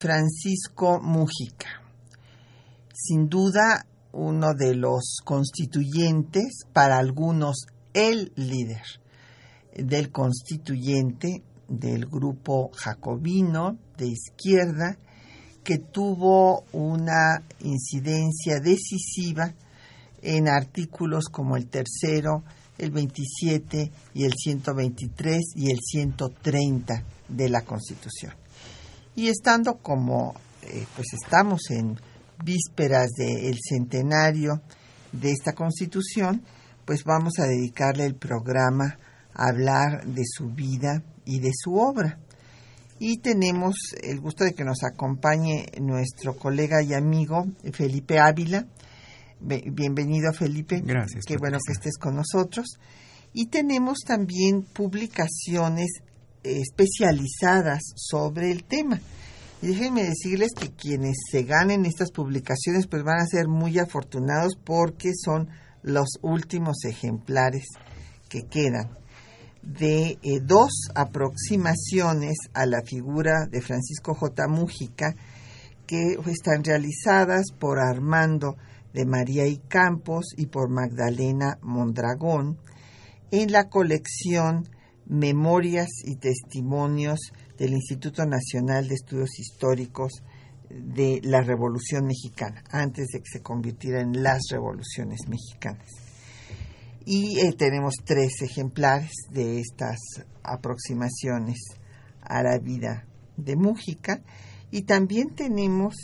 Francisco Mújica. Sin duda, uno de los constituyentes, para algunos el líder del constituyente del grupo jacobino de izquierda, que tuvo una incidencia decisiva en artículos como el tercero, el 27 y el 123 y el 130 de la Constitución. Y estando como eh, pues estamos en vísperas del centenario de esta Constitución, pues vamos a dedicarle el programa a hablar de su vida y de su obra. Y tenemos el gusto de que nos acompañe nuestro colega y amigo Felipe Ávila. Bienvenido, Felipe. Gracias. Qué bueno que estés con nosotros. Y tenemos también publicaciones especializadas sobre el tema. Y déjenme decirles que quienes se ganen estas publicaciones pues van a ser muy afortunados porque son los últimos ejemplares que quedan de eh, dos aproximaciones a la figura de Francisco J. Mújica que están realizadas por Armando de María y Campos y por Magdalena Mondragón en la colección Memorias y Testimonios del Instituto Nacional de Estudios Históricos de la Revolución Mexicana, antes de que se convirtiera en las revoluciones mexicanas. Y eh, tenemos tres ejemplares de estas aproximaciones a la vida de Mújica. Y también tenemos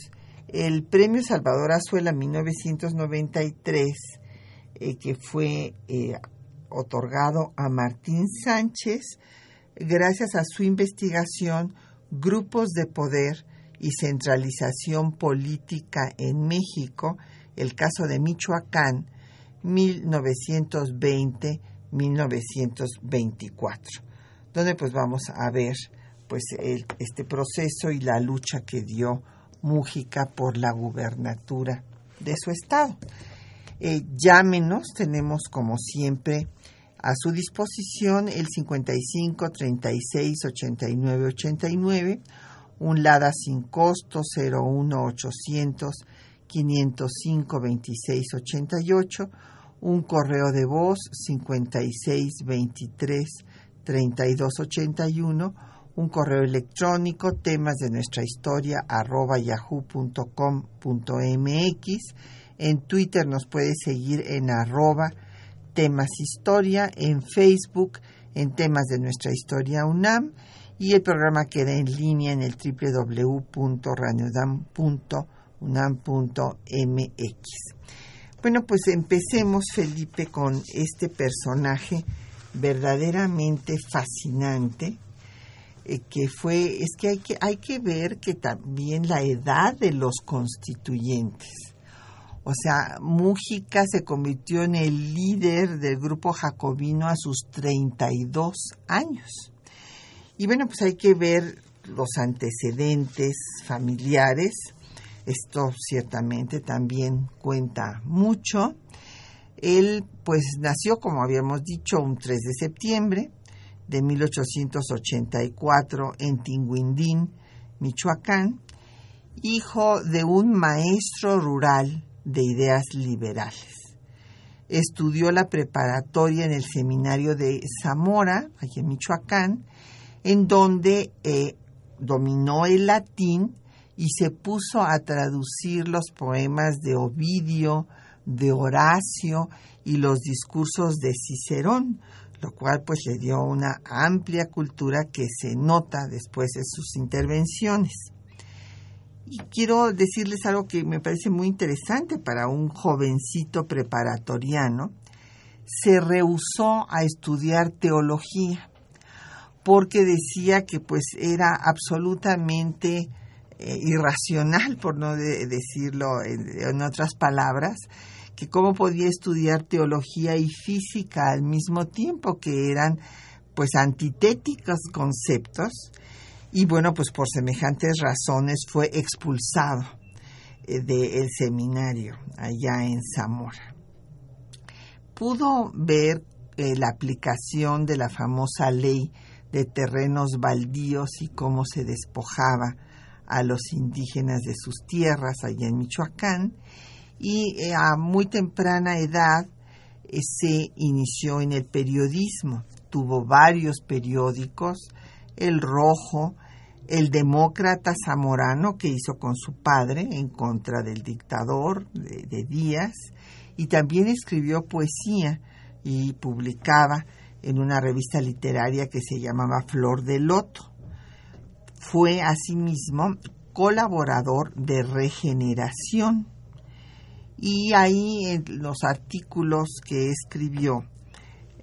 el Premio Salvador Azuela 1993, eh, que fue eh, otorgado a Martín Sánchez gracias a su investigación Grupos de Poder y Centralización Política en México, el caso de Michoacán, 1920-1924, donde pues vamos a ver pues este proceso y la lucha que dio Mújica por la gubernatura de su estado. Eh, llámenos, tenemos como siempre a su disposición el 55 36 89 89, un LADA sin costo 01 800 505 26 88, un correo de voz 56 23 32 81, un correo electrónico temas de nuestra historia arroba yahoo.com.mx. En Twitter nos puede seguir en arroba temas historia, en Facebook en temas de nuestra historia UNAM y el programa queda en línea en el www.radiodam.unam.mx. Bueno, pues empecemos, Felipe, con este personaje verdaderamente fascinante, eh, que fue, es que hay, que hay que ver que también la edad de los constituyentes. O sea, Mújica se convirtió en el líder del grupo jacobino a sus 32 años. Y bueno, pues hay que ver los antecedentes familiares esto ciertamente también cuenta mucho. Él pues nació, como habíamos dicho, un 3 de septiembre de 1884 en Tinguindín, Michoacán, hijo de un maestro rural de ideas liberales. Estudió la preparatoria en el seminario de Zamora, aquí en Michoacán, en donde eh, dominó el latín y se puso a traducir los poemas de Ovidio, de Horacio y los discursos de Cicerón, lo cual pues le dio una amplia cultura que se nota después de sus intervenciones. Y quiero decirles algo que me parece muy interesante para un jovencito preparatoriano. se rehusó a estudiar teología porque decía que pues era absolutamente eh, irracional, por no decirlo en, otras palabras, que cómo podía estudiar teología y física al mismo tiempo, que eran pues antitéticos conceptos, y bueno, pues por semejantes razones fue expulsado eh, del seminario allá en Zamora. Pudo ver eh, la aplicación de la famosa ley de terrenos baldíos y cómo se despojaba a los indígenas de sus tierras allá en Michoacán y eh, a muy temprana edad se inició en el periodismo. Tuvo varios periódicos, El Rojo, El Demócrata Zamorano, que hizo con su padre en contra del dictador de Díaz, y también escribió poesía y publicaba en una revista literaria que se llamaba Flor de Loto. Fue asimismo colaborador de Regeneración y ahí en los artículos que escribió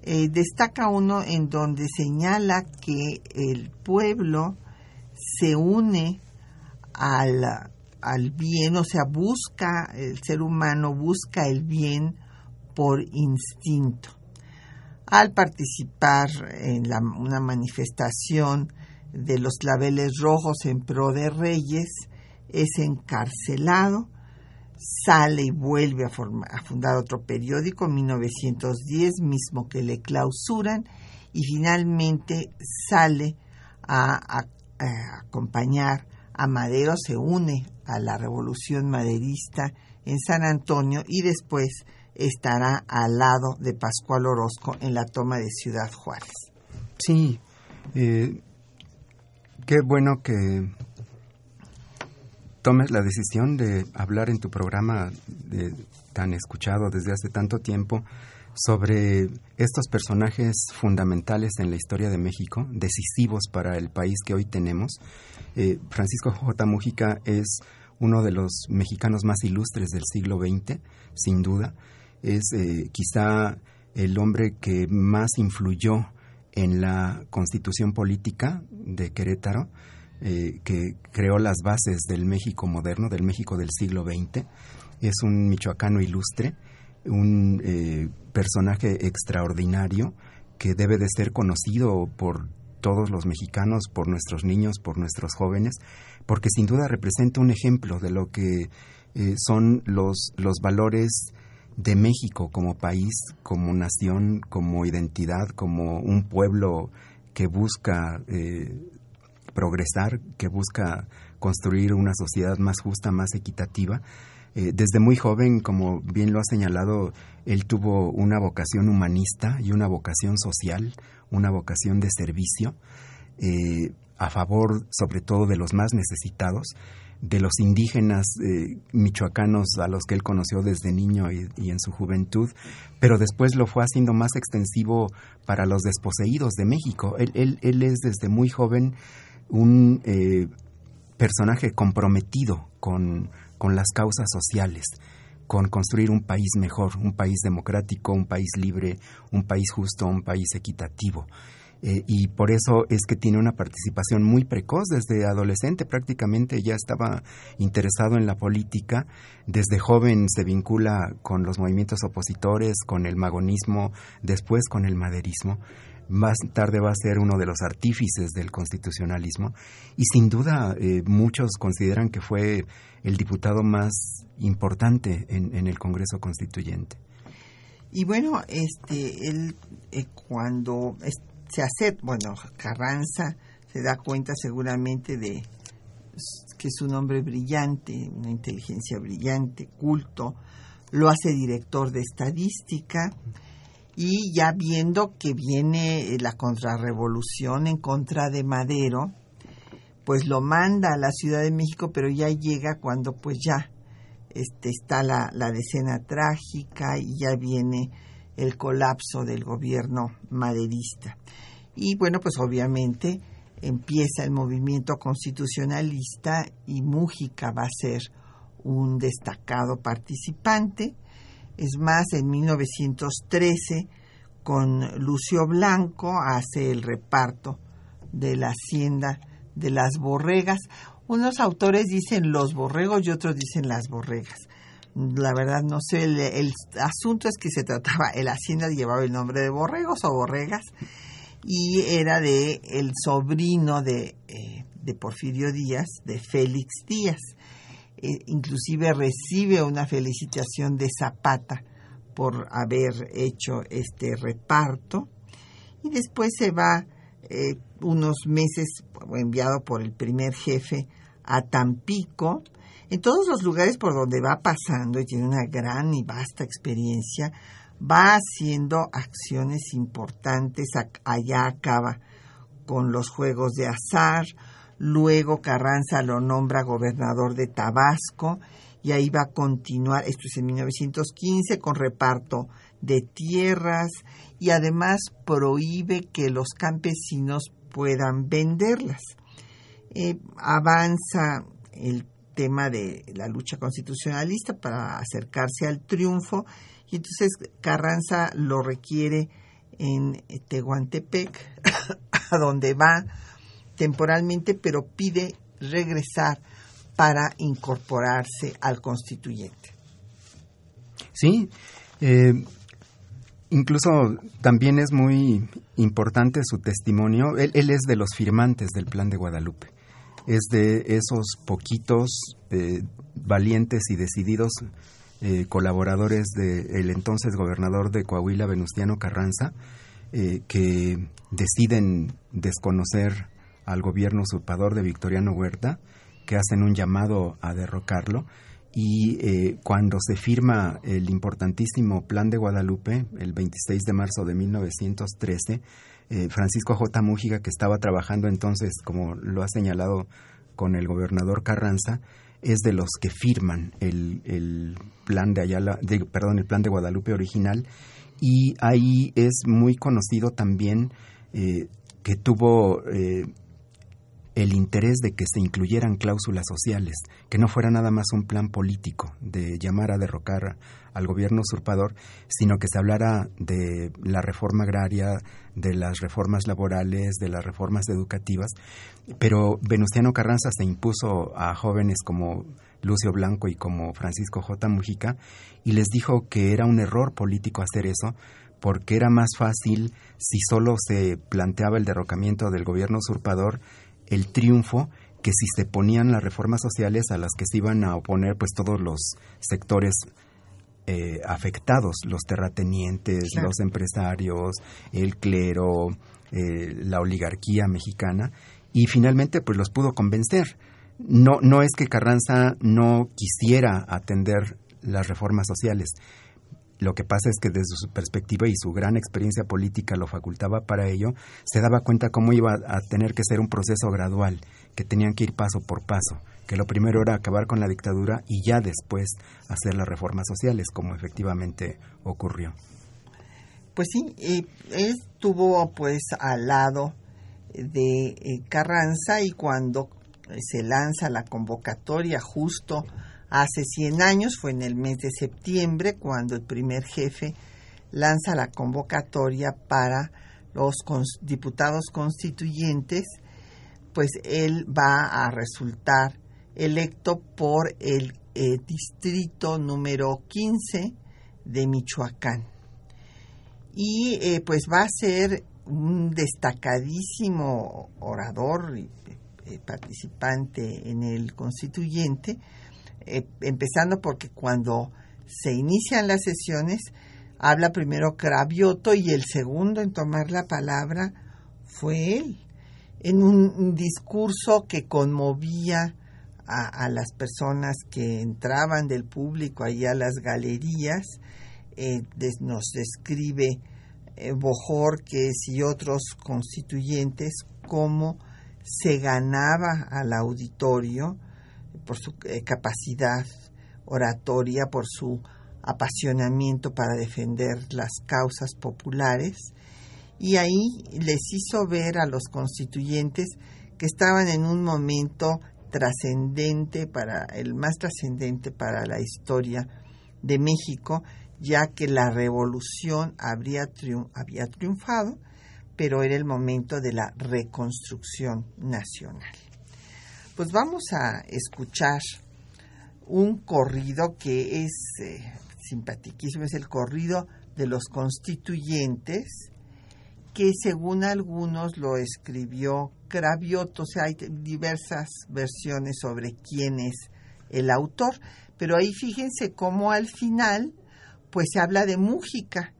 eh, destaca uno en donde señala que el pueblo se une al, al bien, o sea, busca, el ser humano busca el bien por instinto. Al participar en una manifestación de los claveles rojos en pro de Reyes, es encarcelado, sale y vuelve a, fundar otro periódico, en 1910, mismo que le clausuran, y finalmente sale a, acompañar a Madero, se une a la revolución maderista en San Antonio y después estará al lado de Pascual Orozco en la toma de Ciudad Juárez. Sí, eh, qué bueno que tomes la decisión de hablar en tu programa tan escuchado desde hace tanto tiempo sobre estos personajes fundamentales en la historia de México, decisivos para el país que hoy tenemos. Eh, Francisco J. Mújica es uno de los mexicanos más ilustres del siglo XX, sin duda es eh, quizá el hombre que más influyó en la constitución política de Querétaro, eh, que creó las bases del México moderno, del México del siglo XX. Es un michoacano ilustre, un eh, personaje extraordinario que debe de ser conocido por todos los mexicanos, por nuestros niños, por nuestros jóvenes, porque sin duda representa un ejemplo de lo que son los, los valores de México como país, como nación, como identidad, como un pueblo que busca eh, progresar, que busca construir una sociedad más justa, más equitativa. Eh, desde muy joven, como bien lo ha señalado, él tuvo una vocación humanista y una vocación social, una vocación de servicio, eh, a favor sobre todo de los más necesitados de los indígenas eh, michoacanos a los que él conoció desde niño y, en su juventud, pero después lo fue haciendo más extensivo para los desposeídos de México. Él, él, es desde muy joven un personaje comprometido con, con las causas sociales con construir un país mejor, un país democrático, un país libre, un país justo, un país equitativo. Eh, y por eso es que tiene una participación muy precoz desde adolescente prácticamente ya estaba interesado en la política. Desde joven se vincula con los movimientos opositores con el magonismo después con el maderismo. Más tarde va a ser uno de los artífices del constitucionalismo. Y sin duda eh, muchos consideran que fue el diputado más importante en, el Congreso Constituyente. Y bueno, este, él eh, cuando se hace, bueno, Carranza se da cuenta seguramente de que es un hombre brillante, una inteligencia brillante, culto, lo hace director de estadística y ya viendo que viene la contrarrevolución en contra de Madero, pues lo manda a la Ciudad de México, pero ya llega cuando pues ya este, está la, la decena trágica y ya viene el colapso del gobierno maderista. Y bueno, pues obviamente empieza el movimiento constitucionalista y Mújica va a ser un destacado participante. Es más, en 1913, con Lucio Blanco, hace el reparto de la hacienda de las borregas. Unos autores dicen los borregos y otros dicen las borregas. La verdad no sé, el, asunto es que se trataba, el hacienda llevaba el nombre de borregos o borregas y era de el sobrino de, eh, de Porfirio Díaz, de Félix Díaz. Eh, inclusive recibe una felicitación de Zapata por haber hecho este reparto y después se va eh, unos meses enviado por el primer jefe a Tampico. En todos los lugares por donde va pasando y tiene una gran y vasta experiencia, va haciendo acciones importantes. Allá acaba con los juegos de azar. Luego Carranza lo nombra gobernador de Tabasco y ahí va a continuar, esto es en 1915, con reparto de tierras y además prohíbe que los campesinos puedan venderlas. Eh, avanza el tema de la lucha constitucionalista para acercarse al triunfo y entonces Carranza lo requiere en Tehuantepec, a donde va temporalmente, pero pide regresar para incorporarse al constituyente. Sí, eh, incluso también es muy importante su testimonio. Él, es de los firmantes del Plan de Guadalupe. Es de esos poquitos eh, valientes y decididos eh, colaboradores del entonces gobernador de Coahuila, Venustiano Carranza, que deciden desconocer al gobierno usurpador de Victoriano Huerta que hacen un llamado a derrocarlo y eh, cuando se firma el importantísimo Plan de Guadalupe, el 26 de marzo de 1913, eh, Francisco J. Mújiga, que estaba trabajando entonces, como lo ha señalado con el gobernador Carranza, es de los que firman el, plan de Ayala, perdón, el plan de Guadalupe original, y ahí es muy conocido también eh, que tuvo el interés de que se incluyeran cláusulas sociales, que no fuera nada más un plan político de llamar a derrocar al gobierno usurpador, sino que se hablara de la reforma agraria, de las reformas laborales, de las reformas educativas. Pero Venustiano Carranza se impuso a jóvenes como Lucio Blanco y como Francisco J. Mujica y les dijo que era un error político hacer eso porque era más fácil si solo se planteaba el derrocamiento del gobierno usurpador el triunfo que si se ponían las reformas sociales a las que se iban a oponer pues todos los sectores eh, afectados, los terratenientes, los empresarios, el clero, eh, la oligarquía mexicana, y finalmente pues los pudo convencer. No, no es que Carranza no quisiera atender las reformas sociales, lo que pasa es que desde su perspectiva y su gran experiencia política lo facultaba para ello, se daba cuenta cómo iba a tener que ser un proceso gradual, que tenían que ir paso por paso, que lo primero era acabar con la dictadura y ya después hacer las reformas sociales, como efectivamente ocurrió. Pues sí, él estuvo pues al lado de eh, Carranza y cuando se lanza la convocatoria justo Hace 100 años, fue en el mes de septiembre, cuando el primer jefe lanza la convocatoria para los diputados constituyentes, pues él va a resultar electo por el eh, distrito número 15 de Michoacán. Y eh, pues va a ser un destacadísimo orador y eh, participante en el constituyente, eh, empezando porque cuando se inician las sesiones, habla primero Cravioto y el segundo en tomar la palabra fue él, en un, discurso que conmovía a, las personas que entraban del público ahí a las galerías. Eh, nos describe eh, Bojorques y otros constituyentes cómo se ganaba al auditorio por su eh, capacidad oratoria, por su apasionamiento para defender las causas populares y ahí les hizo ver a los constituyentes que estaban en un momento trascendente para el más trascendente para la historia de México ya que la revolución habría había triunfado, pero era el momento de la reconstrucción nacional. Pues vamos a escuchar un corrido que es eh, es el corrido de los constituyentes, que según algunos lo escribió Cravioto, o sea, hay diversas versiones sobre quién es el autor, pero ahí fíjense cómo al final pues se habla de Mújica.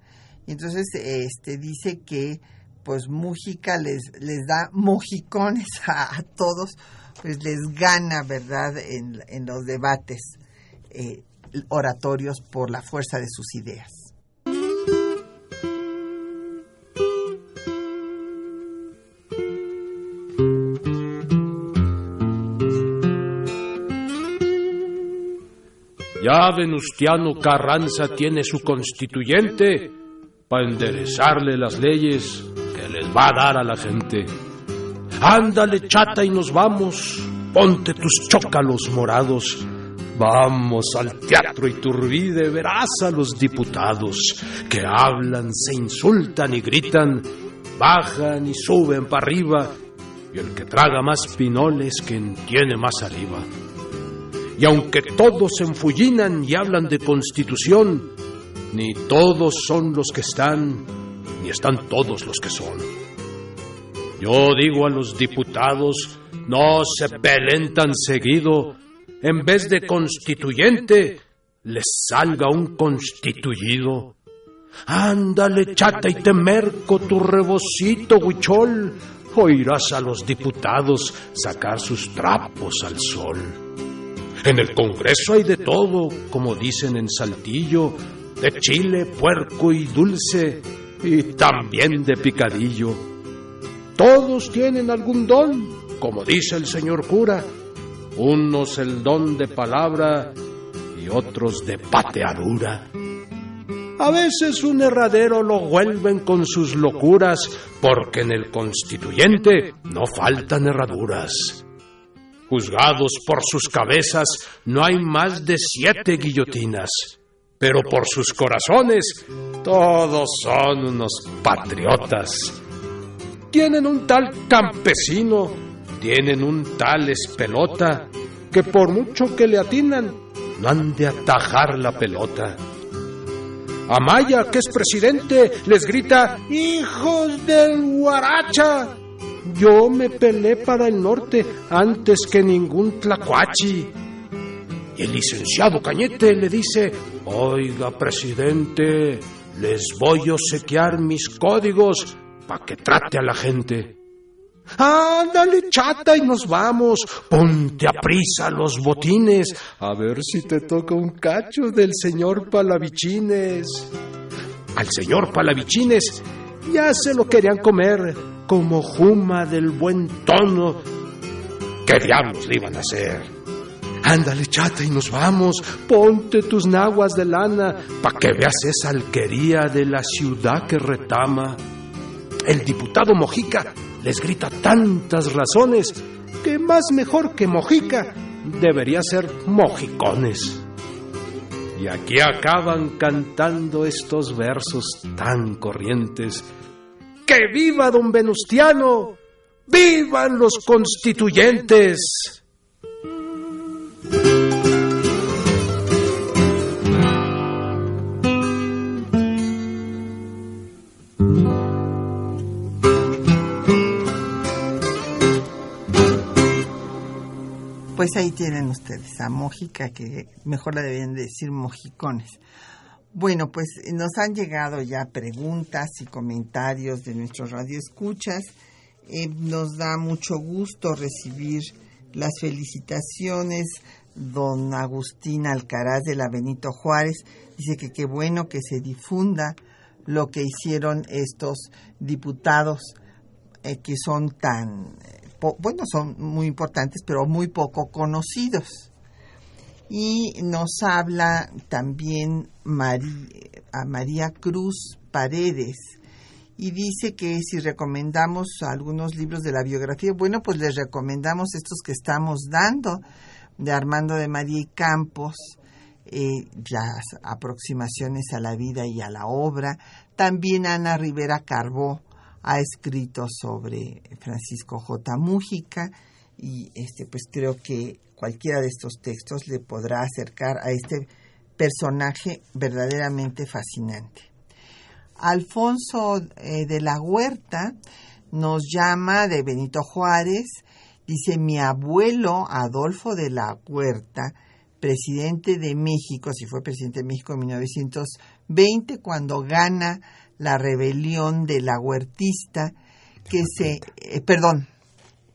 Y entonces este dice que pues Mújica les, les da mojicones a, todos, pues les gana, ¿verdad?, en, los debates eh, oratorios por la fuerza de sus ideas. Ya Venustiano Carranza tiene su constituyente para enderezarle las leyes que les va a dar a la gente. Ándale, chata, y nos vamos. Ponte tus chócalos morados. Vamos al teatro Iturbide, verás a los diputados que hablan, se insultan y gritan, bajan y suben para arriba, y el que traga más pinoles quien tiene más saliva. Y aunque todos se enfullinan y hablan de constitución, ni todos son los que están, ni están todos los que son. Yo digo a los diputados, no se peleen tan seguido, en vez de constituyente, les salga un constituido. Ándale, chata, y te merco tu rebocito, huichol. Oirás a los diputados sacar sus trapos al sol. En el Congreso hay de todo, como dicen en Saltillo, de chile, puerco y dulce, y también de picadillo. Todos tienen algún don, como dice el señor cura, unos el don de palabra y otros de pateadura. A veces un herradero lo vuelven con sus locuras, porque en el constituyente no faltan herraduras. Juzgados por sus cabezas no hay más de siete guillotinas, pero por sus corazones todos son unos patriotas. Tienen un tal campesino, tienen un tal espelota, que por mucho que le atinan, no han de atajar la pelota. Amaya, que es presidente, les grita, hijos del guaracha, yo me pelé para el norte antes que ningún tlacuachi. Y el licenciado Cañete le dice, oiga, presidente, les voy a obsequiar mis códigos para que trate a la gente. Ándale, chata, y nos vamos. Ponte a prisa los botines. A ver si te toca un cacho del señor Palavichines. Al señor Palavichines ya se lo querían comer como juma del buen tono. ¿Qué diablos le iban a hacer? Ándale, chata, y nos vamos. Ponte tus naguas de lana para que veas esa alquería de la ciudad que retama. El diputado Mojica les grita tantas razones que más mejor que Mojica debería ser Mojicones. Y aquí acaban cantando estos versos tan corrientes ¡Que viva don Venustiano! ¡Vivan los constituyentes! Pues ahí tienen ustedes a Mojica, que mejor la debían decir mojicones. Bueno, pues nos han llegado ya preguntas y comentarios de nuestros radioescuchas. Eh, nos da mucho gusto recibir las felicitaciones. Don Agustín Alcaraz de la Benito Juárez dice que qué bueno que se difunda lo que hicieron estos diputados eh, que son tan, eh, bueno, son muy importantes, pero muy poco conocidos y nos habla también a María Cruz Paredes y dice que si recomendamos algunos libros de la biografía, bueno, pues les recomendamos estos que estamos dando de Armando de María y Campos, eh, las aproximaciones a la vida y a la obra. También Ana Rivera Carbó ha escrito sobre Francisco J. Mújica y este pues creo que cualquiera de estos textos le podrá acercar a este personaje verdaderamente fascinante. Alfonso eh, de la Huerta nos llama de Benito Juárez, dice mi abuelo Adolfo de la Huerta, presidente de México, si fue presidente de México en 1920, cuando gana la rebelión de la huertista, que se, eh, perdón,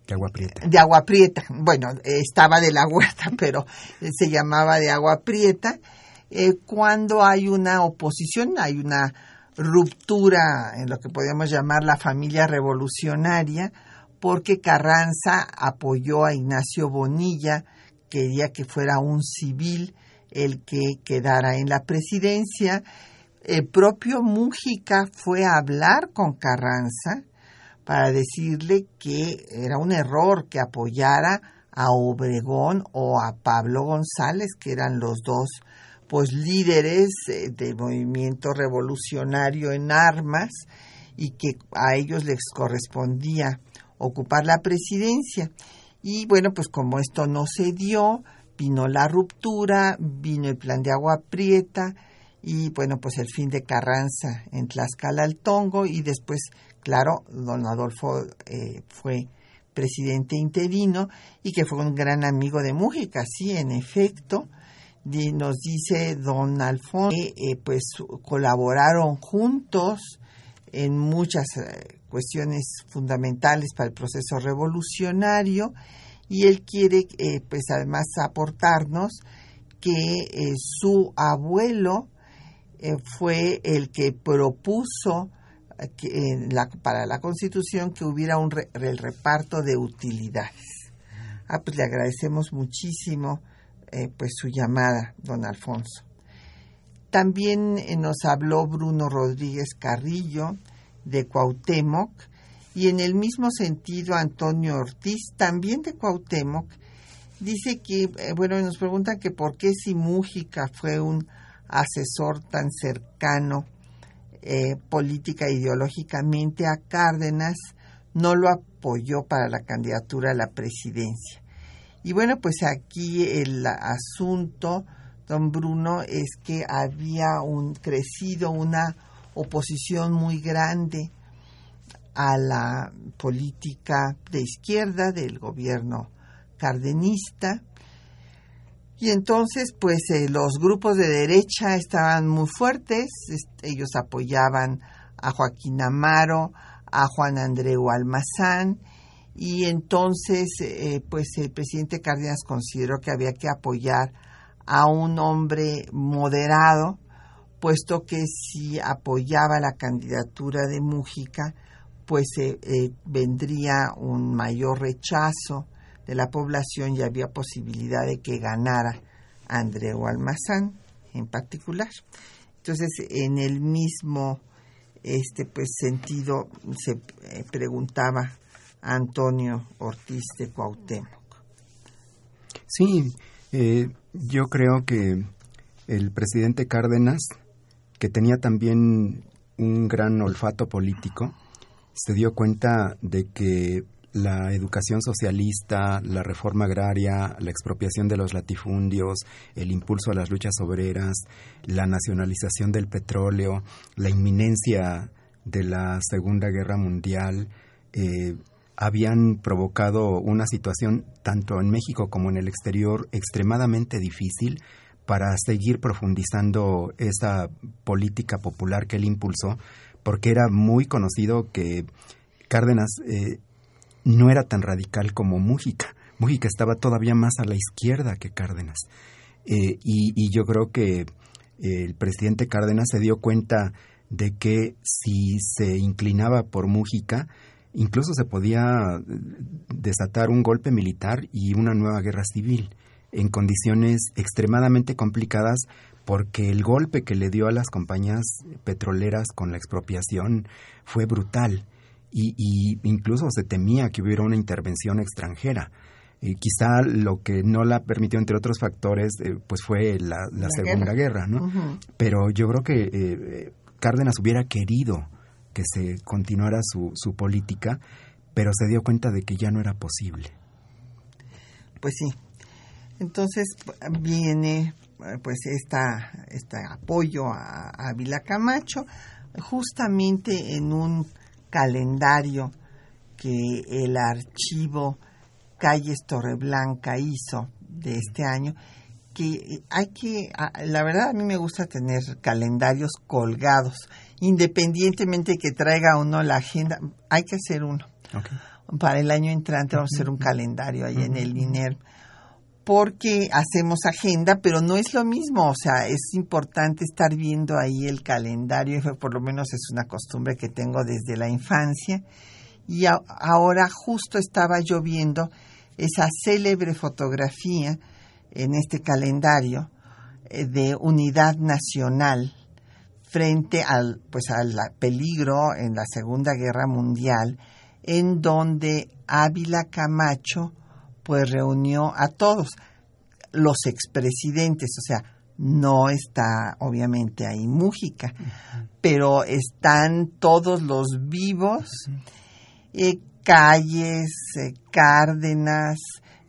de agua prieta. De agua prieta. Bueno, estaba de la huerta, pero se llamaba de agua prieta. Eh, cuando hay una oposición, hay una ruptura en lo que podríamos llamar la familia revolucionaria, porque Carranza apoyó a Ignacio Bonilla, quería que fuera un civil el que quedara en la presidencia. El propio Mújica fue a hablar con Carranza para decirle que era un error que apoyara a Obregón o a Pablo González, que eran los dos pues líderes eh, del movimiento revolucionario en armas y que a ellos les correspondía ocupar la presidencia. Y bueno, pues como esto no se dio, vino la ruptura, vino el plan de agua prieta y bueno, pues el fin de Carranza en Tlaxcala al Tongo y después, claro, don Adolfo eh, fue presidente interino y que fue un gran amigo de Mújica, sí, en efecto, nos dice don Alfonso que eh, pues colaboraron juntos en muchas eh, cuestiones fundamentales para el proceso revolucionario y él quiere eh, pues además aportarnos que su abuelo fue el que propuso para la constitución que hubiera un el reparto de utilidades. Ah, pues le agradecemos muchísimo eh, pues su llamada, don Alfonso. También eh, nos habló Bruno Rodríguez Carrillo de Cuauhtémoc y en el mismo sentido Antonio Ortiz, también de Cuauhtémoc, dice que, eh, bueno, nos preguntan que por qué si Mújica fue un asesor tan cercano política e ideológicamente a Cárdenas, no lo apoyó para la candidatura a la presidencia. Y bueno, pues aquí el asunto, don Bruno, es que había un, crecido una oposición muy grande a la política de izquierda del gobierno cardenista. Y entonces, pues eh, los grupos de derecha estaban muy fuertes, ellos apoyaban a Joaquín Amaro, a Juan Andreu Almazán, y entonces eh, pues el presidente Cárdenas consideró que había que apoyar a un hombre moderado, puesto que si apoyaba la candidatura de Mújica, pues eh, eh, vendría un mayor rechazo de la población y había posibilidad de que ganara Andreu Almazán en particular. Entonces, en el mismo este pues sentido se preguntaba Antonio Ortiz de Cuauhtémoc. Sí, eh, yo creo que el presidente Cárdenas, que tenía también un gran olfato político, se dio cuenta de que la educación socialista, la reforma agraria, la expropiación de los latifundios, el impulso a las luchas obreras, la nacionalización del petróleo, la inminencia de la Segunda Guerra Mundial, eh, habían provocado una situación tanto en México como en el exterior extremadamente difícil para seguir profundizando esa política popular que él impulsó, porque era muy conocido que Cárdenas eh, no era tan radical como Mújica. Mújica estaba todavía más a la izquierda que Cárdenas. Eh, y, y, yo creo que el presidente Cárdenas se dio cuenta de que si se inclinaba por Mújica, incluso se podía desatar un golpe militar y una nueva guerra civil en condiciones extremadamente complicadas porque el golpe que le dio a las compañías petroleras con la expropiación fue brutal y, incluso se temía que hubiera una intervención extranjera. Y quizá lo que no la permitió, entre otros factores, eh, pues fue la, Segunda Guerra, ¿no? Pero yo creo que eh, Cárdenas hubiera querido que se continuara su, su política, pero se dio cuenta de que ya no era posible. Pues sí. Entonces viene pues esta, este apoyo a, a Vila Camacho justamente en un calendario que el archivo Calles Torreblanca hizo de este año, que hay que, la verdad a mí me gusta tener calendarios colgados, independientemente que traiga uno la agenda, hay que hacer uno. Para el año entrante vamos a hacer un calendario ahí en el INER porque hacemos agenda, pero no es lo mismo, o sea, es importante estar viendo ahí el calendario, por lo menos es una costumbre que tengo desde la infancia, y ahora justo estaba yo viendo esa célebre fotografía en este calendario eh, de unidad nacional frente al pues al peligro en la Segunda Guerra Mundial en donde Ávila Camacho pues reunió a todos. Los expresidentes, o sea, no está obviamente ahí Mújica, pero están todos los vivos, eh, calles, eh, Cárdenas,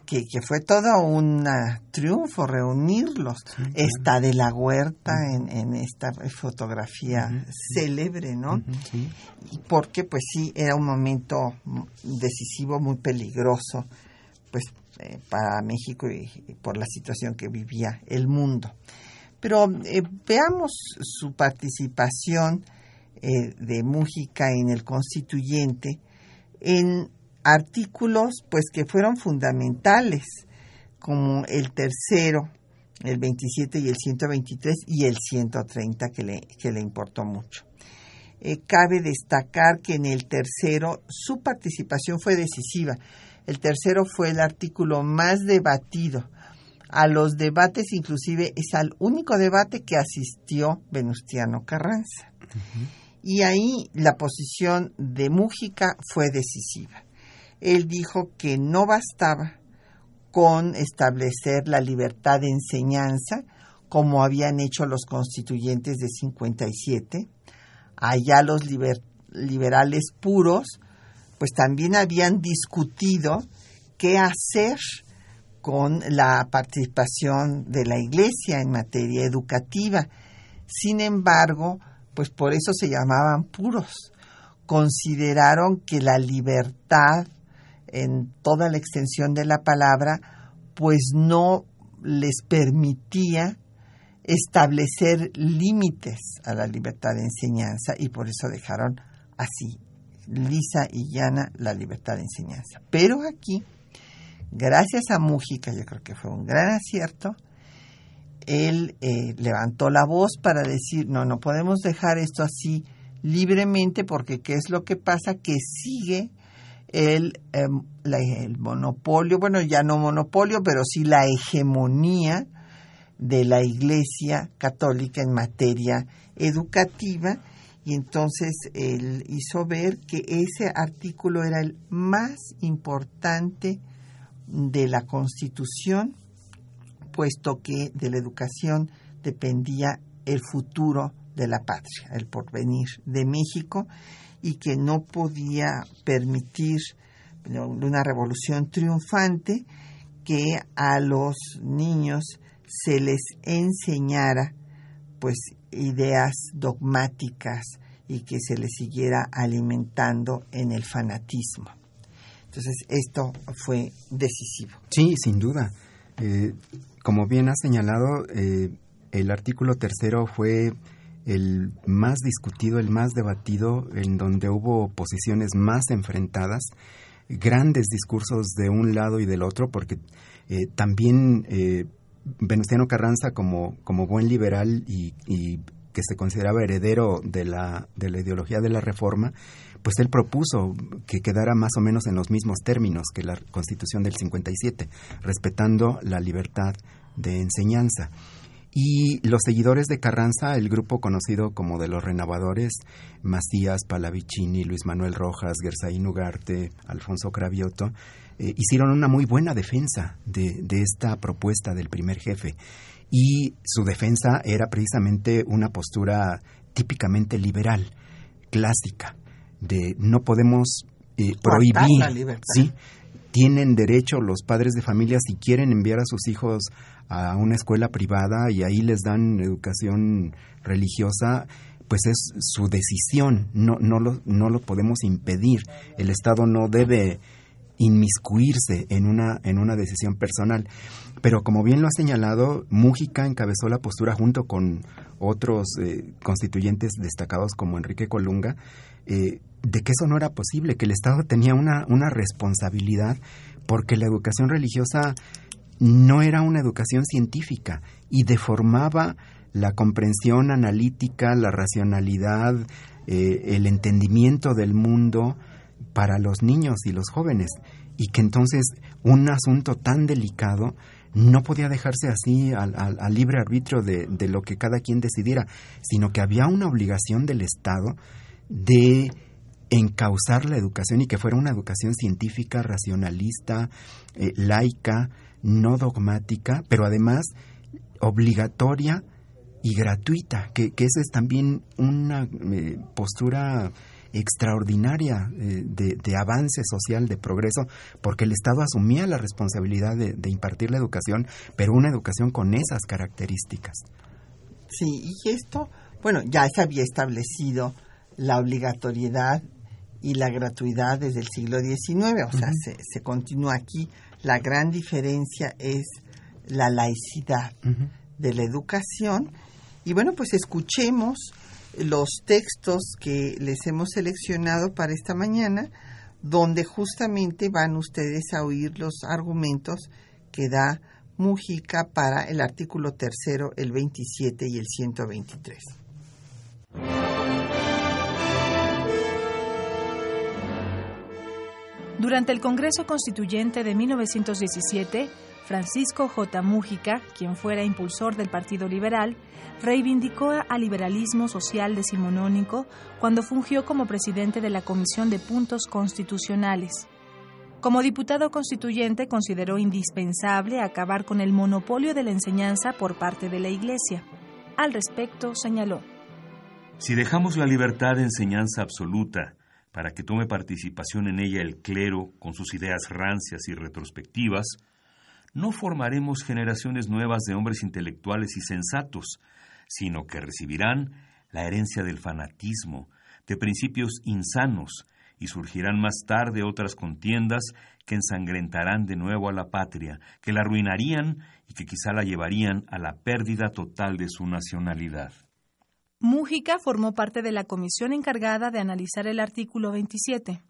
que, que, fue todo un triunfo reunirlos. Está de la huerta en, en esta fotografía célebre, ¿no? Porque pues sí, era un momento decisivo, muy peligroso pues eh, para México y, por la situación que vivía el mundo. Pero eh, veamos su participación eh, de Mújica en el constituyente en artículos pues que fueron fundamentales como el tercero, el 27 y el 123 y el 130 que le, que le importó mucho. cabe destacar que en el tercero su participación fue decisiva el tercero fue el artículo más debatido. A los debates inclusive es al único debate que asistió Venustiano Carranza. Y ahí la posición de Mújica fue decisiva. Él dijo que no bastaba con establecer la libertad de enseñanza, como habían hecho los constituyentes de 57. Allá los liberales puros pues también habían discutido qué hacer con la participación de la Iglesia en materia educativa. Sin embargo, pues por eso se llamaban puros. Consideraron que la libertad en toda la extensión de la palabra, pues no les permitía establecer límites a la libertad de enseñanza y por eso dejaron así lisa y llana la libertad de enseñanza. Pero aquí, gracias a Mújica, yo creo que fue un gran acierto, él eh, levantó la voz para decir, no, no podemos dejar esto así libremente porque ¿qué es lo que pasa? Que sigue el, em, el monopolio, bueno, ya no monopolio, pero sí la hegemonía de la Iglesia Católica en materia educativa y entonces él hizo ver que ese artículo era el más importante de la Constitución, puesto que de la educación dependía el futuro de la patria, el porvenir de México, y que no podía permitir una revolución triunfante que a los niños se les enseñara pues ideas dogmáticas y que se le siguiera alimentando en el fanatismo. Entonces, esto fue decisivo. Sí, sin duda. Eh, como bien ha señalado, eh, el artículo tercero fue el más discutido, el más debatido, en donde hubo posiciones más enfrentadas, grandes discursos de un lado y del otro, porque eh, también Venustiano Carranza, como, como buen liberal y, que se consideraba heredero de la, de la ideología de la reforma, pues él propuso que quedara más o menos en los mismos términos que la Constitución del 57, respetando la libertad de enseñanza. Y los seguidores de Carranza, el grupo conocido como de los renovadores, Macías, Palavicini, Luis Manuel Rojas, Gersaín Ugarte, Alfonso Cravioto, eh, hicieron una muy buena defensa de, de esta propuesta del primer jefe. Y su defensa era precisamente una postura típicamente liberal, clásica, de no podemos eh, prohibir, ¿sí? tienen derecho los padres de familia si quieren enviar a sus hijos a una escuela privada y ahí les dan educación religiosa, pues es su decisión, no, no, lo, no lo podemos impedir. El Estado no debe inmiscuirse en una, en una decisión personal. Pero como bien lo ha señalado, Mújica encabezó la postura junto con otros eh, constituyentes destacados como Enrique Colunga, eh, de que eso no era posible, que el Estado tenía una, una responsabilidad porque la educación religiosa no era una educación científica y deformaba la comprensión analítica, la racionalidad, eh, el entendimiento del mundo para los niños y los jóvenes y que entonces un asunto tan delicado no podía dejarse así al, libre arbitrio de, lo que cada quien decidiera, sino que había una obligación del Estado de encauzar la educación y que fuera una educación científica, racionalista, eh, laica, no dogmática, pero además obligatoria y gratuita, que, que esa es también una eh, postura extraordinaria eh, de, avance social, de progreso, porque el Estado asumía la responsabilidad de, de, impartir la educación, pero una educación con esas características. Sí, y esto, bueno, ya se había establecido la obligatoriedad y la gratuidad desde el siglo XIX, o sea, se, se, continúa aquí. La gran diferencia es la laicidad de la educación. Y bueno, pues escuchemos los textos que les hemos seleccionado para esta mañana, donde justamente van ustedes a oír los argumentos que da Mujica para el artículo tercero, el 27 y el 123. Durante el Congreso Constituyente de 1917, Francisco J. Mújica, quien fuera impulsor del Partido Liberal, reivindicó al liberalismo social decimonónico cuando fungió como presidente de la Comisión de Puntos Constitucionales. Como diputado constituyente consideró indispensable acabar con el monopolio de la enseñanza por parte de la Iglesia. Al respecto, señaló. Si dejamos la libertad de enseñanza absoluta para que tome participación en ella el clero con sus ideas rancias y retrospectivas, no formaremos generaciones nuevas de hombres intelectuales y sensatos, sino que recibirán la herencia del fanatismo, de principios insanos, y surgirán más tarde otras contiendas que ensangrentarán de nuevo a la patria, que la arruinarían y que quizá la llevarían a la pérdida total de su nacionalidad. Mújica formó parte de la comisión encargada de analizar el artículo 27.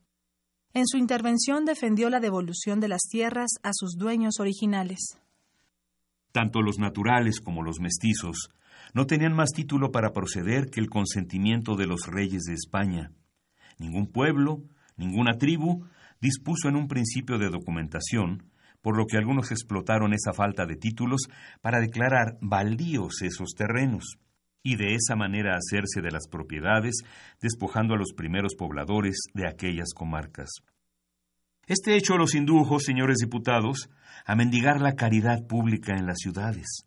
En su intervención defendió la devolución de las tierras a sus dueños originales. Tanto los naturales como los mestizos no tenían más título para proceder que el consentimiento de los reyes de España. Ningún pueblo, ninguna tribu dispuso en un principio de documentación, por lo que algunos explotaron esa falta de títulos para declarar baldíos esos terrenos y de esa manera hacerse de las propiedades, despojando a los primeros pobladores de aquellas comarcas. Este hecho los indujo, señores diputados, a mendigar la caridad pública en las ciudades.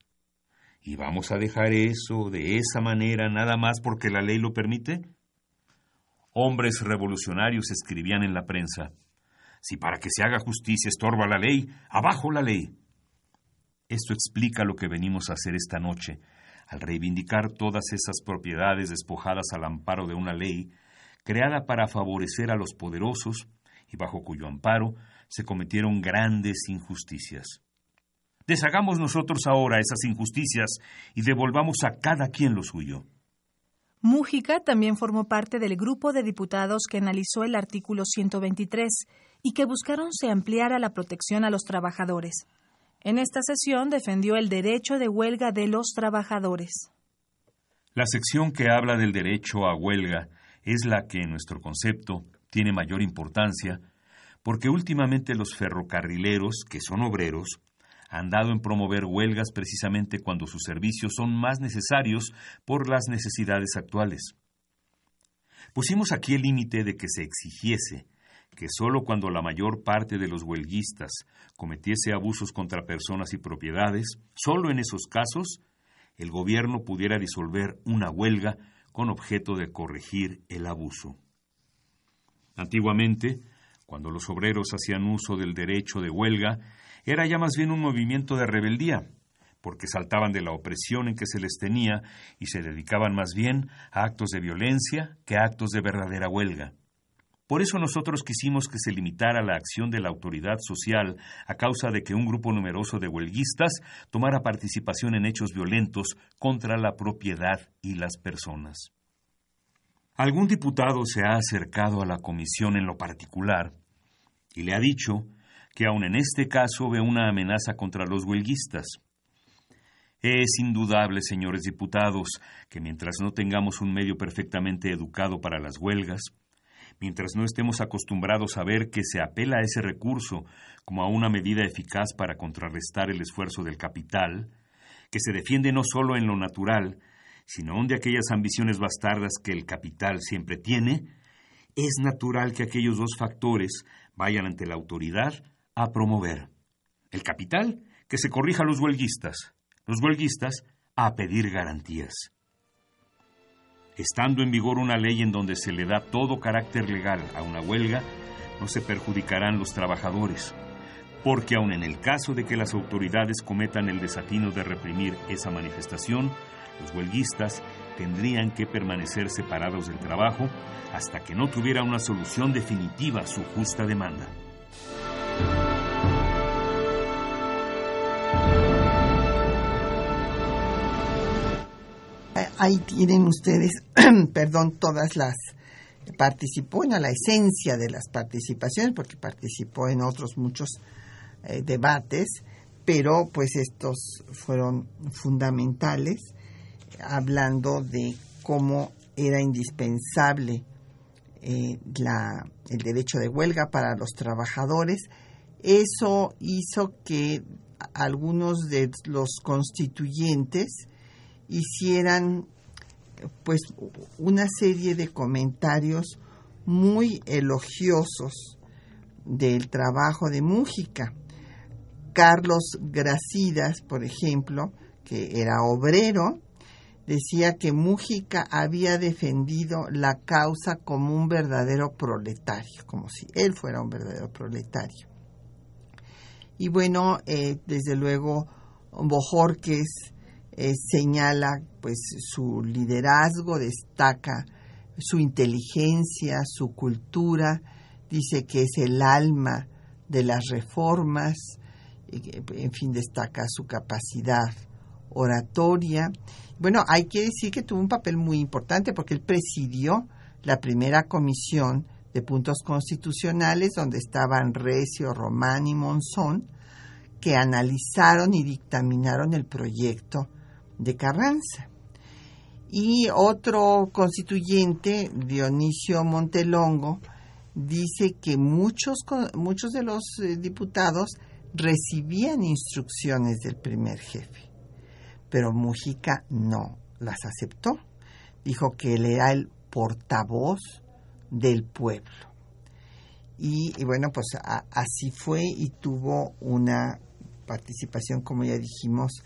¿Y vamos a dejar eso de esa manera nada más porque la ley lo permite? Hombres revolucionarios escribían en la prensa, si para que se haga justicia estorba la ley, abajo la ley. Esto explica lo que venimos a hacer esta noche, al reivindicar todas esas propiedades despojadas al amparo de una ley creada para favorecer a los poderosos y bajo cuyo amparo se cometieron grandes injusticias. Deshagamos nosotros ahora esas injusticias y devolvamos a cada quien lo suyo. Mújica también formó parte del grupo de diputados que analizó el artículo 123 y que buscaron se ampliara la protección a los trabajadores. En esta sesión defendió el derecho de huelga de los trabajadores. La sección que habla del derecho a huelga es la que en nuestro concepto tiene mayor importancia porque últimamente los ferrocarrileros, que son obreros, han dado en promover huelgas precisamente cuando sus servicios son más necesarios por las necesidades actuales. Pusimos aquí el límite de que se exigiese que sólo cuando la mayor parte de los huelguistas cometiese abusos contra personas y propiedades, sólo en esos casos, el gobierno pudiera disolver una huelga con objeto de corregir el abuso. Antiguamente, cuando los obreros hacían uso del derecho de huelga, era ya más bien un movimiento de rebeldía, porque saltaban de la opresión en que se les tenía y se dedicaban más bien a actos de violencia que a actos de verdadera huelga. Por eso nosotros quisimos que se limitara la acción de la autoridad social a causa de que un grupo numeroso de huelguistas tomara participación en hechos violentos contra la propiedad y las personas. Algún diputado se ha acercado a la comisión en lo particular y le ha dicho que aun en este caso ve una amenaza contra los huelguistas. Es indudable, señores diputados, que mientras no tengamos un medio perfectamente educado para las huelgas, mientras no estemos acostumbrados a ver que se apela a ese recurso como a una medida eficaz para contrarrestar el esfuerzo del capital, que se defiende no solo en lo natural, sino aun de aquellas ambiciones bastardas que el capital siempre tiene, es natural que aquellos dos factores vayan ante la autoridad a promover. El capital, que se corrija a los huelguistas. Los huelguistas, a pedir garantías. Estando en vigor una ley en donde se le da todo carácter legal a una huelga, no se perjudicarán los trabajadores, porque aun en el caso de que las autoridades cometan el desatino de reprimir esa manifestación, los huelguistas tendrían que permanecer separados del trabajo hasta que no tuviera una solución definitiva a su justa demanda. Ahí tienen ustedes, perdón, todas las participó en la esencia de las participaciones, porque participó en otros muchos eh, debates, pero pues estos fueron fundamentales, hablando de cómo era indispensable eh, la, el derecho de huelga para los trabajadores. Eso hizo que algunos de los constituyentes hicieran pues una serie de comentarios muy elogiosos del trabajo de Mújica. Carlos Gracidas, por ejemplo, que era obrero, decía que Mújica había defendido la causa como un verdadero proletario, como si él fuera un verdadero proletario. Y bueno, eh, desde luego, Bojorques eh, señala pues su liderazgo, destaca su inteligencia, su cultura, dice que es el alma de las reformas, en fin, destaca su capacidad oratoria. Bueno, hay que decir que tuvo un papel muy importante porque él presidió la primera comisión de puntos constitucionales donde estaban Recio, Román y Monzón, que analizaron y dictaminaron el proyecto de Carranza. Y otro constituyente, Dionisio Montelongo, dice que muchos, muchos de los eh, diputados recibían instrucciones del primer jefe, pero Mujica no las aceptó. Dijo que él era el portavoz del pueblo. Y, bueno, pues así fue y tuvo una participación, como ya dijimos,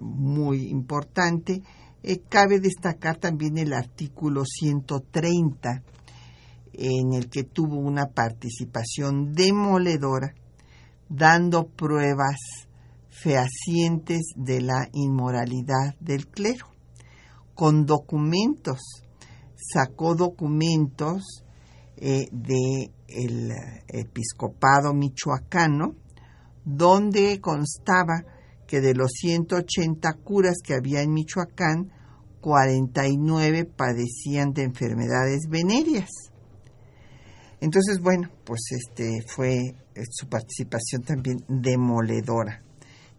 muy importante. Eh, cabe destacar también el artículo 130, en el que tuvo una participación demoledora, dando pruebas fehacientes de la inmoralidad del clero, con documentos. Sacó documentos eh, del episcopado michoacano, donde constaba que de los 180 curas que había en Michoacán, 49 padecían de enfermedades venéreas. Entonces, bueno, pues este fue eh, su participación también demoledora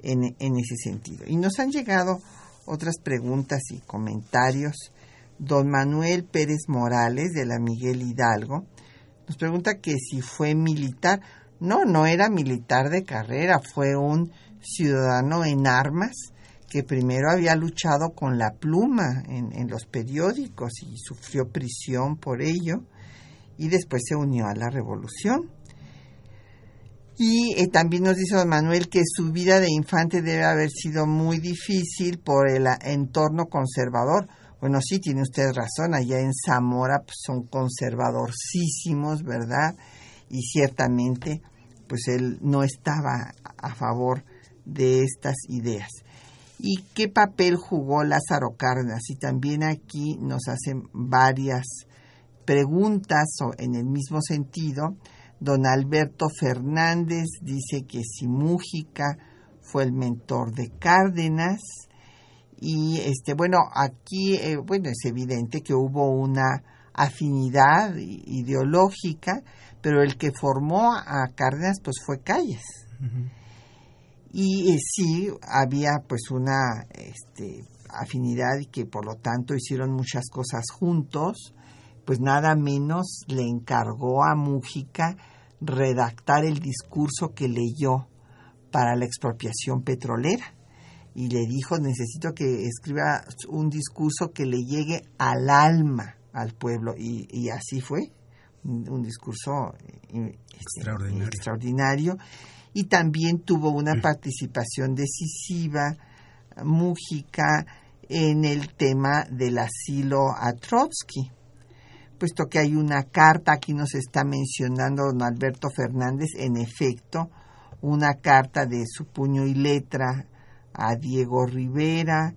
en, en ese sentido. Y nos han llegado otras preguntas y comentarios. Don Manuel Pérez Morales, de la Miguel Hidalgo, nos pregunta que si fue militar. No, no era militar de carrera, fue un ciudadano en armas que primero había luchado con la pluma en, los periódicos y sufrió prisión por ello y después se unió a la revolución. Y eh, también nos dice don Manuel que su vida de infante debe haber sido muy difícil por el entorno conservador. Bueno, sí, tiene usted razón, allá en Zamora pues, son conservadorcísimos, ¿verdad? Y ciertamente, pues él no estaba a favor de estas ideas. ¿Y qué papel jugó Lázaro Cárdenas? Y también aquí nos hacen varias preguntas en el mismo sentido. Don Alberto Fernández dice que si Mújica fue el mentor de Cárdenas. Y este, bueno, aquí eh, bueno, es evidente que hubo una afinidad ideológica, pero el que formó a Cárdenas pues fue Calles y eh, sí había pues una este, afinidad y que por lo tanto hicieron muchas cosas juntos, pues nada menos le encargó a Mújica redactar el discurso que leyó para la expropiación petrolera. Y le dijo necesito que escriba un discurso que le llegue al alma al pueblo y, y así fue un, discurso eh, extraordinario. extraordinario y también tuvo una participación decisiva, Mújica, en el tema del asilo a Trotsky, puesto que hay una carta, aquí nos está mencionando don Alberto Fernández, en efecto, una carta de su puño y letra a Diego Rivera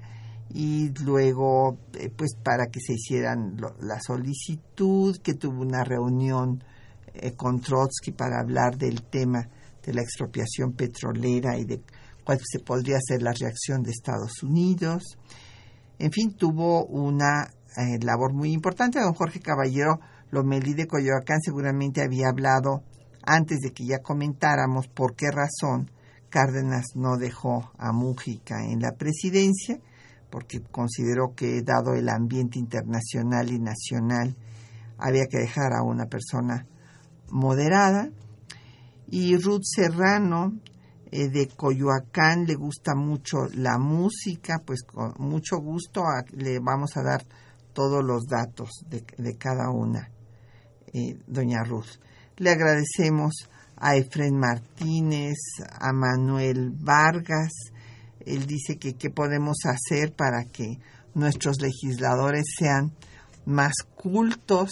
y luego eh, pues para que se hicieran la solicitud, que tuvo una reunión eh, con Trotsky para hablar del tema de la expropiación petrolera y de cuál se podría ser la reacción de Estados Unidos. En fin, tuvo una eh, labor muy importante. Don Jorge Caballero Lomelí de Coyoacán seguramente había hablado antes de que ya comentáramos por qué razón Cárdenas no dejó a Mújica en la presidencia, porque consideró que dado el ambiente internacional y nacional había que dejar a una persona moderada y Ruth Serrano eh, de Coyoacán le gusta mucho la música, pues con mucho gusto le vamos a dar todos los datos de, cada una, eh, doña Ruth. Le agradecemos a Efren Martínez, a Manuel Vargas. Él dice que qué podemos hacer para que nuestros legisladores sean más cultos.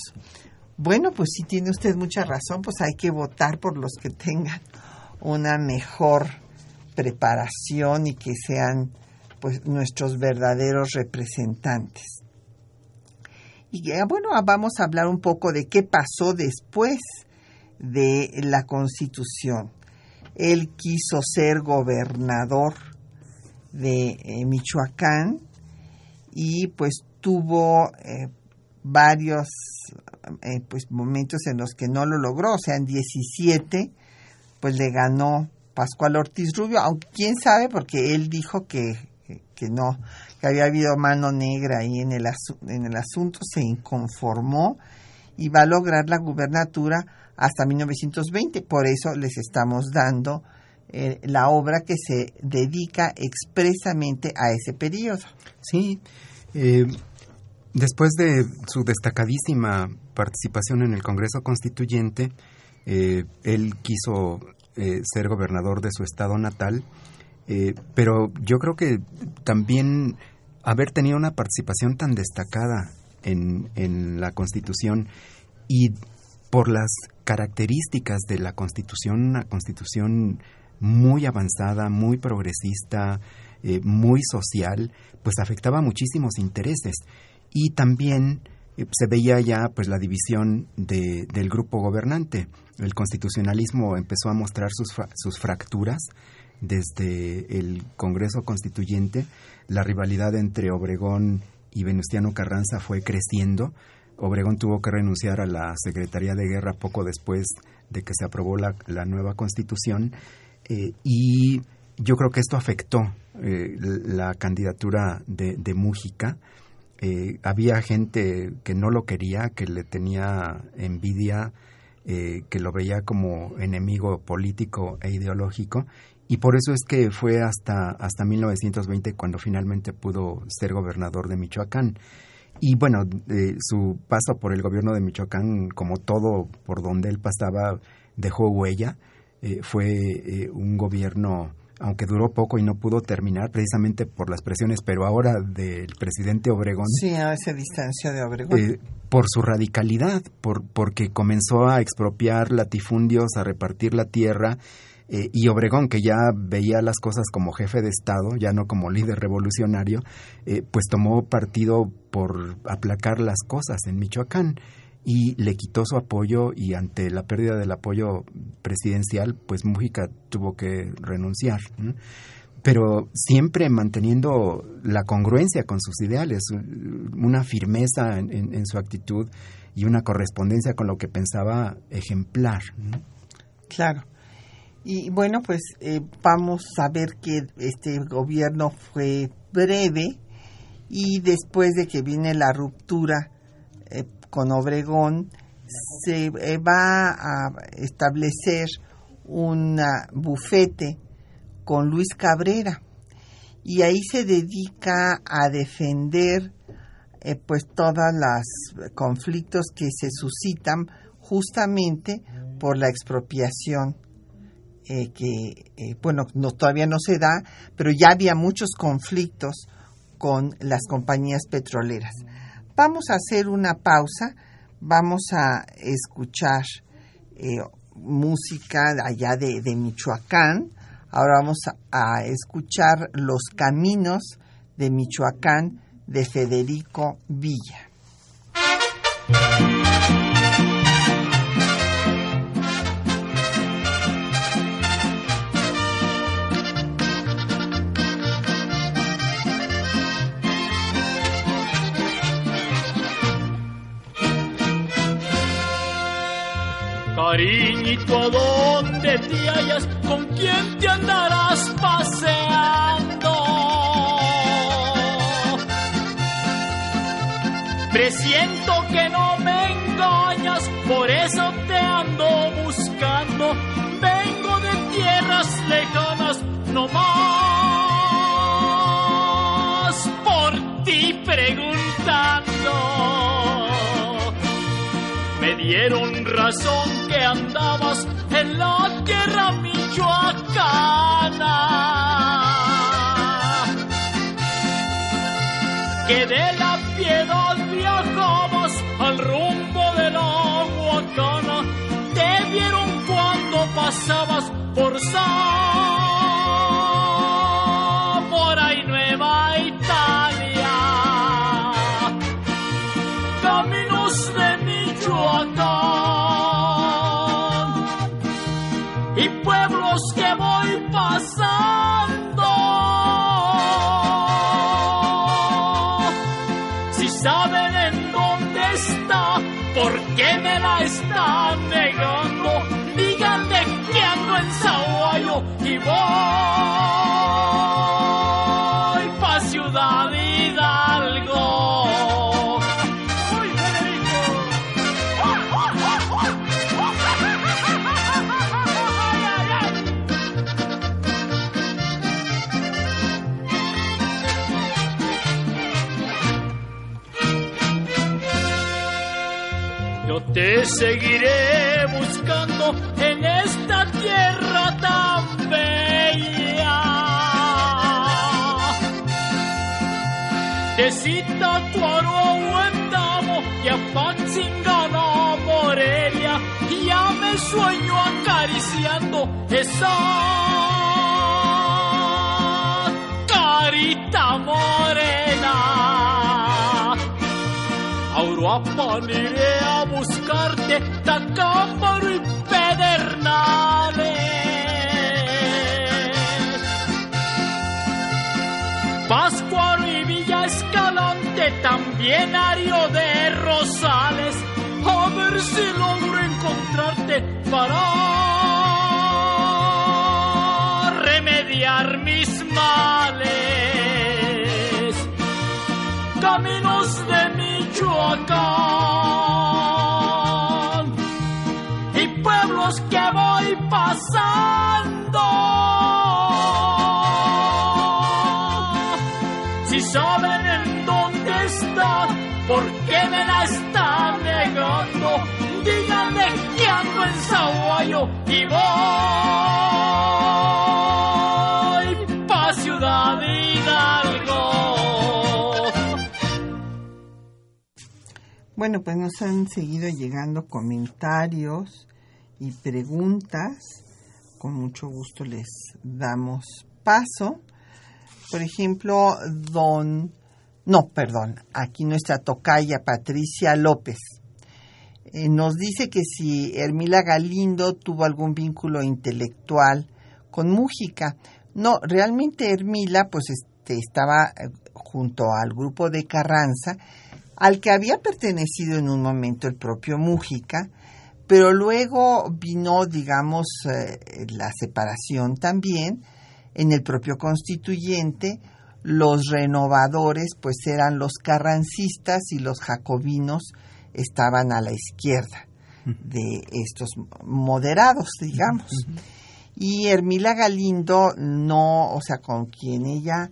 Bueno, pues sí tiene usted mucha razón, pues hay que votar por los que tengan una mejor preparación y que sean pues nuestros verdaderos representantes. Y bueno, vamos a hablar un poco de qué pasó después de la Constitución. Él quiso ser gobernador de eh, Michoacán y pues tuvo eh, varios eh, pues momentos en los que no lo logró, o sea, en 17 pues le ganó Pascual Ortiz Rubio, aunque quién sabe porque él dijo que, que no, que había habido mano negra ahí en el, en el asunto, se inconformó y va a lograr la gubernatura hasta 1920, por eso les estamos dando eh, la obra que se dedica expresamente a ese periodo. Sí, eh, Después de su destacadísima participación en el Congreso Constituyente, eh, él quiso eh, ser gobernador de su estado natal, eh, pero yo creo que también haber tenido una participación tan destacada en, en la Constitución y por las características de la Constitución, una Constitución muy avanzada, muy progresista, muy social, pues afectaba muchísimos intereses y también eh, se veía ya pues la división de, del grupo gobernante. El constitucionalismo empezó a mostrar sus, sus fracturas desde el Congreso Constituyente. La rivalidad entre Obregón y Venustiano Carranza fue creciendo. Obregón tuvo que renunciar a la Secretaría de Guerra poco después de que se aprobó la, la nueva constitución eh, y yo creo que esto afectó eh, la candidatura de, de Mújica eh, había gente que no lo quería, que le tenía envidia, eh, que lo veía como enemigo político e ideológico, y por eso es que fue hasta, hasta 1920 cuando finalmente pudo ser gobernador de Michoacán. Y bueno, su paso por el gobierno de Michoacán, como todo por donde él pasaba, dejó huella. Eh, fue eh, un gobierno, aunque duró poco y no pudo terminar precisamente por las presiones, pero ahora del presidente Obregón. Sí, a esa distancia de Obregón. Eh, por su radicalidad, por, porque comenzó a expropiar latifundios, a repartir la tierra eh, y Obregón, que ya veía las cosas como jefe de Estado, ya no como líder revolucionario, eh, pues tomó partido por aplacar las cosas en Michoacán y le quitó su apoyo y ante la pérdida del apoyo presidencial, pues Mújica tuvo que renunciar. Pero siempre manteniendo la congruencia con sus ideales, una firmeza en, su actitud y una correspondencia con lo que pensaba ejemplar. Claro. Y bueno, pues eh, vamos a ver que este gobierno fue breve y después de que viene la ruptura eh, con Obregón, se eh, va a establecer un bufete con Luis Cabrera y ahí se dedica a defender pues todos los conflictos que se suscitan justamente por la expropiación eh, que, eh, bueno, no, todavía no se da, pero ya había muchos conflictos con las compañías petroleras. Vamos a hacer una pausa, vamos a escuchar eh, música allá de, de, Michoacán, ahora vamos a escuchar Los Caminos de Michoacán de Federico Villa. Cariñito, ¿a dónde te hallas? ¿Con quién te andarás paseando? Presiento que no me engañas, por eso te ando buscando. Vengo de tierras lejanas, no más por ti preguntando dieron razón que andabas en la tierra michoacana. Que de la piedad viajabas al rumbo de la Huacana. Te vieron cuando pasabas por Zamora sueño acariciando esa carita morena. Auruapan iré a buscarte, Tacámbaro y Pedernales. Pascuaro y Villa Escalante, también Ario de Rosales, a ver si logro encontrarte para remediar mis males. Caminos de Michoacán y pueblos que voy pasando. Si saben en dónde está, ¿por qué me la está? En Saguayo y voy pa' Ciudad Hidalgo. Bueno, pues nos han seguido llegando comentarios y preguntas. Con mucho gusto les damos paso. Por ejemplo, don, no, perdón, aquí nuestra tocaya Patricia López eh, nos dice que si Hermila Galindo tuvo algún vínculo intelectual con Mújica. No, realmente Hermila pues este, estaba eh, junto al grupo de Carranza, al que había pertenecido en un momento el propio Mújica, pero luego vino, digamos, eh, la separación también en el propio constituyente. Los renovadores, pues eran los carrancistas y los jacobinos estaban a la izquierda de estos moderados, digamos. Y Hermila Galindo no, o sea, con quien ella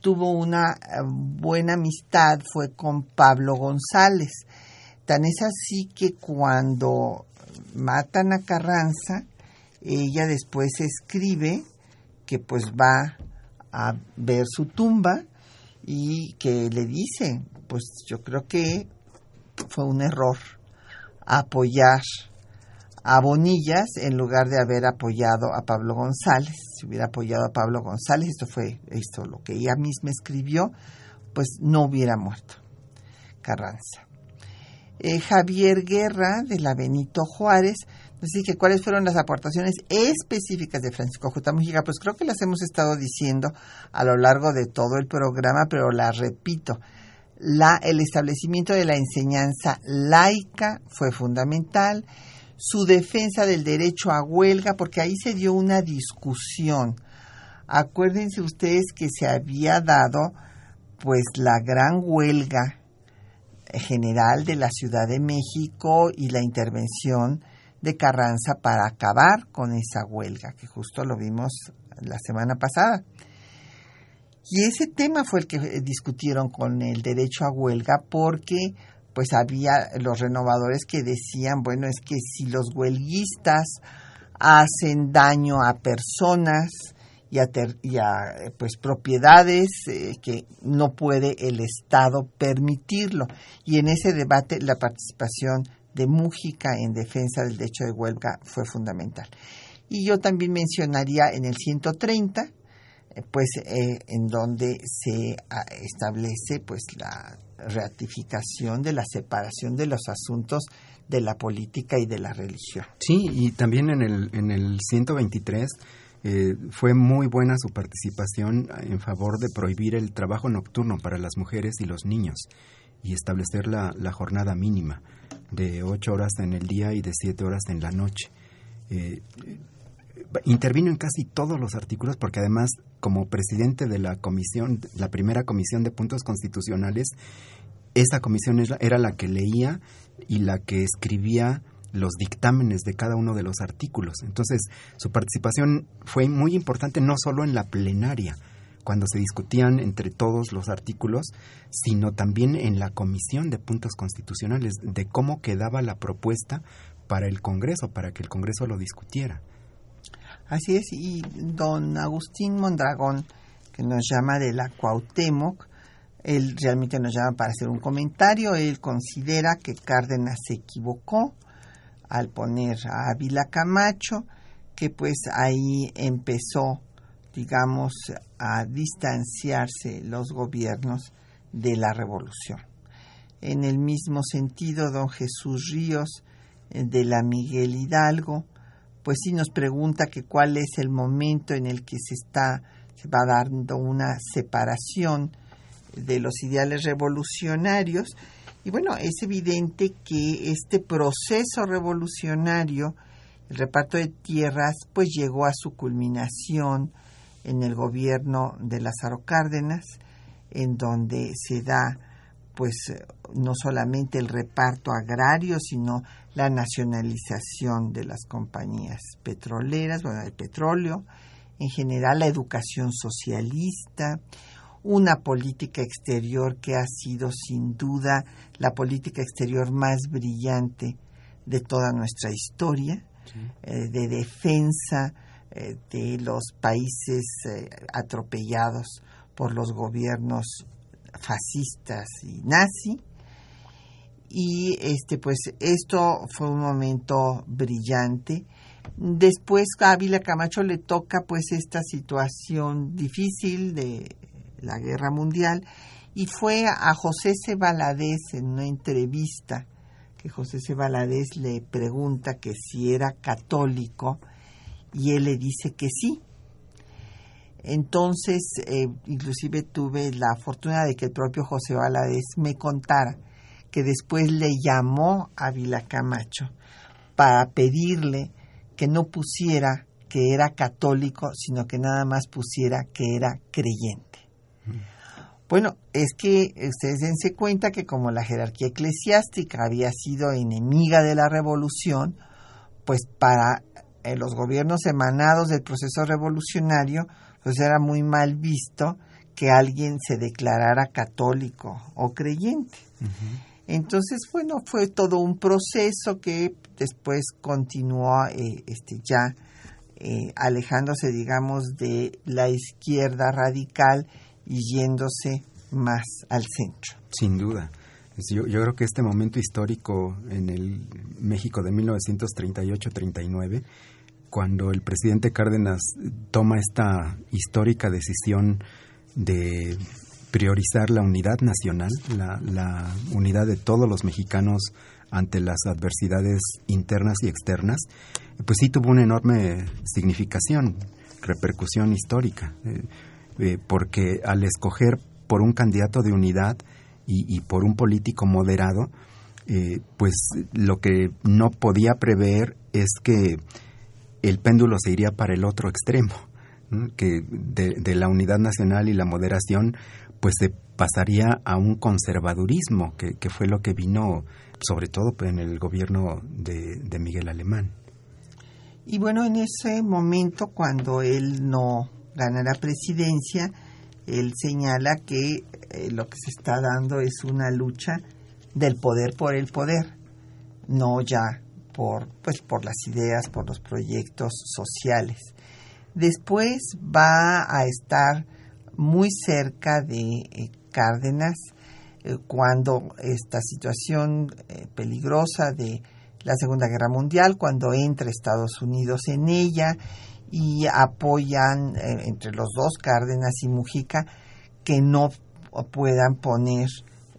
tuvo una eh, buena amistad fue con Pablo González. Tan es así que cuando matan a Carranza, ella después escribe que pues va a ver su tumba y que le dice, pues yo creo que fue un error apoyar a Bonillas en lugar de haber apoyado a Pablo González. Si hubiera apoyado a Pablo González, esto fue esto lo que ella misma escribió, pues no hubiera muerto Carranza. Eh, Javier Guerra de la Benito Juárez dice que cuáles fueron las aportaciones específicas de Francisco J. Mujica. Pues creo que las hemos estado diciendo a lo largo de todo el programa, pero las repito la, el establecimiento de la enseñanza laica fue fundamental, su defensa del derecho a huelga, porque ahí se dio una discusión. Acuérdense ustedes que se había dado pues la gran huelga general de la Ciudad de México y la intervención de Carranza para acabar con esa huelga, que justo lo vimos la semana pasada. Y ese tema fue el que eh, discutieron con el derecho a huelga porque pues había los renovadores que decían, bueno, es que si los huelguistas hacen daño a personas y a, pues propiedades eh, que no puede el Estado permitirlo. Y en ese debate la participación de Mújica en defensa del derecho de huelga fue fundamental. Y yo también mencionaría en el 130 pues eh, en donde se ah, establece pues la ratificación de la separación de los asuntos de la política y de la religión. Sí, y también en el, en el 123 eh, fue muy buena su participación en favor de prohibir el trabajo nocturno para las mujeres y los niños y establecer la, la jornada mínima de ocho horas en el día y de siete horas en la noche. Eh, intervino en casi todos los artículos porque además como presidente de la comisión, la primera comisión de puntos constitucionales, esa comisión era la que leía y la que escribía los dictámenes de cada uno de los artículos. Entonces, su participación fue muy importante no solo en la plenaria, cuando se discutían entre todos los artículos, sino también en la comisión de puntos constitucionales, de cómo quedaba la propuesta para el Congreso, para que el Congreso lo discutiera. Así es, y don Agustín Mondragón, que nos llama de la Cuauhtémoc, él realmente nos llama para hacer un comentario, él considera que Cárdenas se equivocó al poner a Ávila Camacho, que pues ahí empezó, digamos, a distanciarse los gobiernos de la revolución. En el mismo sentido, don Jesús Ríos, eh, de la Miguel Hidalgo, pues sí nos pregunta que cuál es el momento en el que se está se va dando una separación de los ideales revolucionarios. Y bueno, es evidente que este proceso revolucionario, el reparto de tierras, pues llegó a su culminación en el gobierno de Lázaro Cárdenas, en donde se da pues no solamente el reparto agrario, sino la nacionalización de las compañías petroleras, bueno, del petróleo, en general la educación socialista, una política exterior que ha sido sin duda la política exterior más brillante de toda nuestra historia, eh, de defensa eh, de los países eh, atropellados por los gobiernos fascistas y nazi. Y este, pues, esto fue un momento brillante. Después a Ávila Camacho le toca pues esta situación difícil de la guerra mundial y fue a José C. Valadez en una entrevista que José C. Valadez le pregunta que si era católico y él le dice que sí. Entonces, eh, inclusive tuve la fortuna de que el propio José Valadez me contara que después le llamó a Vila Camacho para pedirle que no pusiera que era católico, sino que nada más pusiera que era creyente. Bueno, es que ustedes dense cuenta que como la jerarquía eclesiástica había sido enemiga de la revolución, pues para eh, los gobiernos emanados del proceso revolucionario, pues era muy mal visto que alguien se declarara católico o creyente. Entonces, bueno, fue todo un proceso que después continuó eh, este, ya eh, alejándose, digamos, de la izquierda radical y yéndose más al centro. Sin duda. Yo, yo, creo que este momento histórico en el México de 1938-39, cuando el presidente Cárdenas toma esta histórica decisión de priorizar la unidad nacional, la, unidad de todos los mexicanos ante las adversidades internas y externas, pues sí tuvo una enorme significación, repercusión histórica. Eh, eh, porque al escoger por un candidato de unidad y, por un político moderado, eh, pues lo que no podía prever es que el péndulo se iría para el otro extremo, que de, la unidad nacional y la moderación, pues se pasaría a un conservadurismo, que, fue lo que vino sobre todo pues, en el gobierno de, de Miguel Alemán. Y bueno, en ese momento, cuando él no gana la presidencia, él señala que eh, lo que se está dando es una lucha del poder por el poder, no ya por, pues, por las ideas, por los proyectos sociales. Después va a estar muy cerca de eh, Cárdenas eh, cuando esta situación peligrosa de la Segunda Guerra Mundial, cuando entra Estados Unidos en ella y apoyan eh, entre los dos, Cárdenas y Mujica, que no puedan poner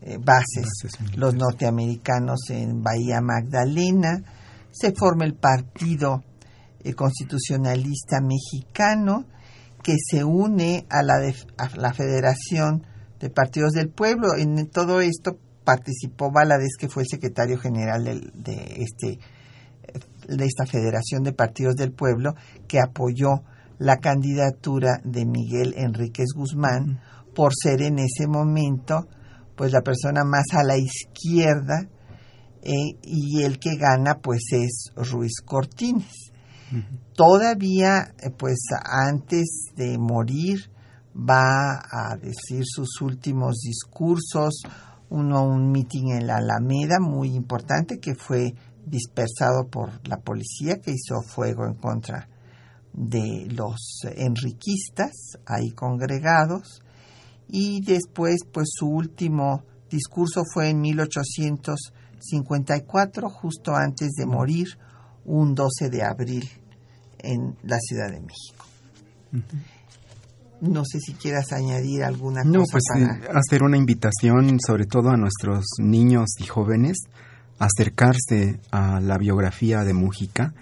eh, bases, los norteamericanos en Bahía Magdalena. Se forma el Partido eh, Constitucionalista Mexicano, que se une a la, a la Federación de Partidos del Pueblo. En todo esto participó Valadez, que fue el secretario general de este de esta Federación de Partidos del Pueblo que apoyó la candidatura de Miguel Enríquez Guzmán por ser en ese momento pues la persona más a la izquierda eh, y el que gana pues es Ruiz Cortines. Todavía eh, pues antes de morir va a decir sus últimos discursos, uno un mitin en la Alameda muy importante que fue dispersado por la policía que hizo fuego en contra de los enriquistas ahí congregados. Y después pues su último discurso fue en 1854 justo antes de morir un 12 de abril en la Ciudad de México. No sé si quieras añadir alguna no, cosa. pues eh, hacer una invitación sobre todo a nuestros niños y jóvenes acercarse a la biografía de Mújica,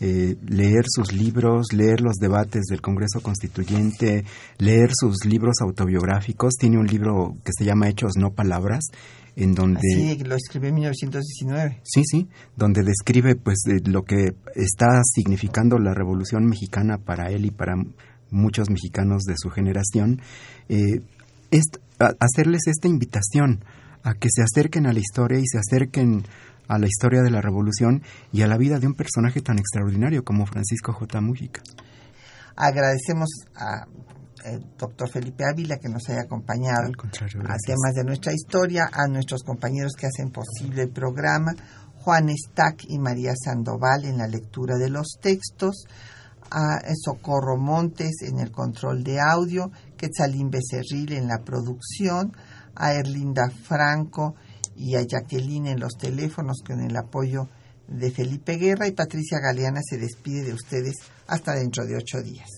eh, leer sus libros, leer los debates del Congreso Constituyente, leer sus libros autobiográficos. Tiene un libro que se llama Hechos, no palabras, en donde... Sí, lo escribió en 1919. Sí, sí, donde describe pues lo que está significando la Revolución Mexicana para él y para muchos mexicanos de su generación. Eh, hacerles esta invitación a que se acerquen a la historia y se acerquen a la historia de la revolución y a la vida de un personaje tan extraordinario como Francisco J. Mújica. Agradecemos a eh, doctor Felipe Ávila que nos haya acompañado Al a temas de nuestra historia, a nuestros compañeros que hacen posible el programa, Juan Stack y María Sandoval en la lectura de los textos, a Socorro Montes en el control de audio, Quetzalín Becerril en la producción, a Erlinda Franco y a Jacqueline en los teléfonos con el apoyo de Felipe Guerra y Patricia Galeana se despide de ustedes hasta dentro de ocho días.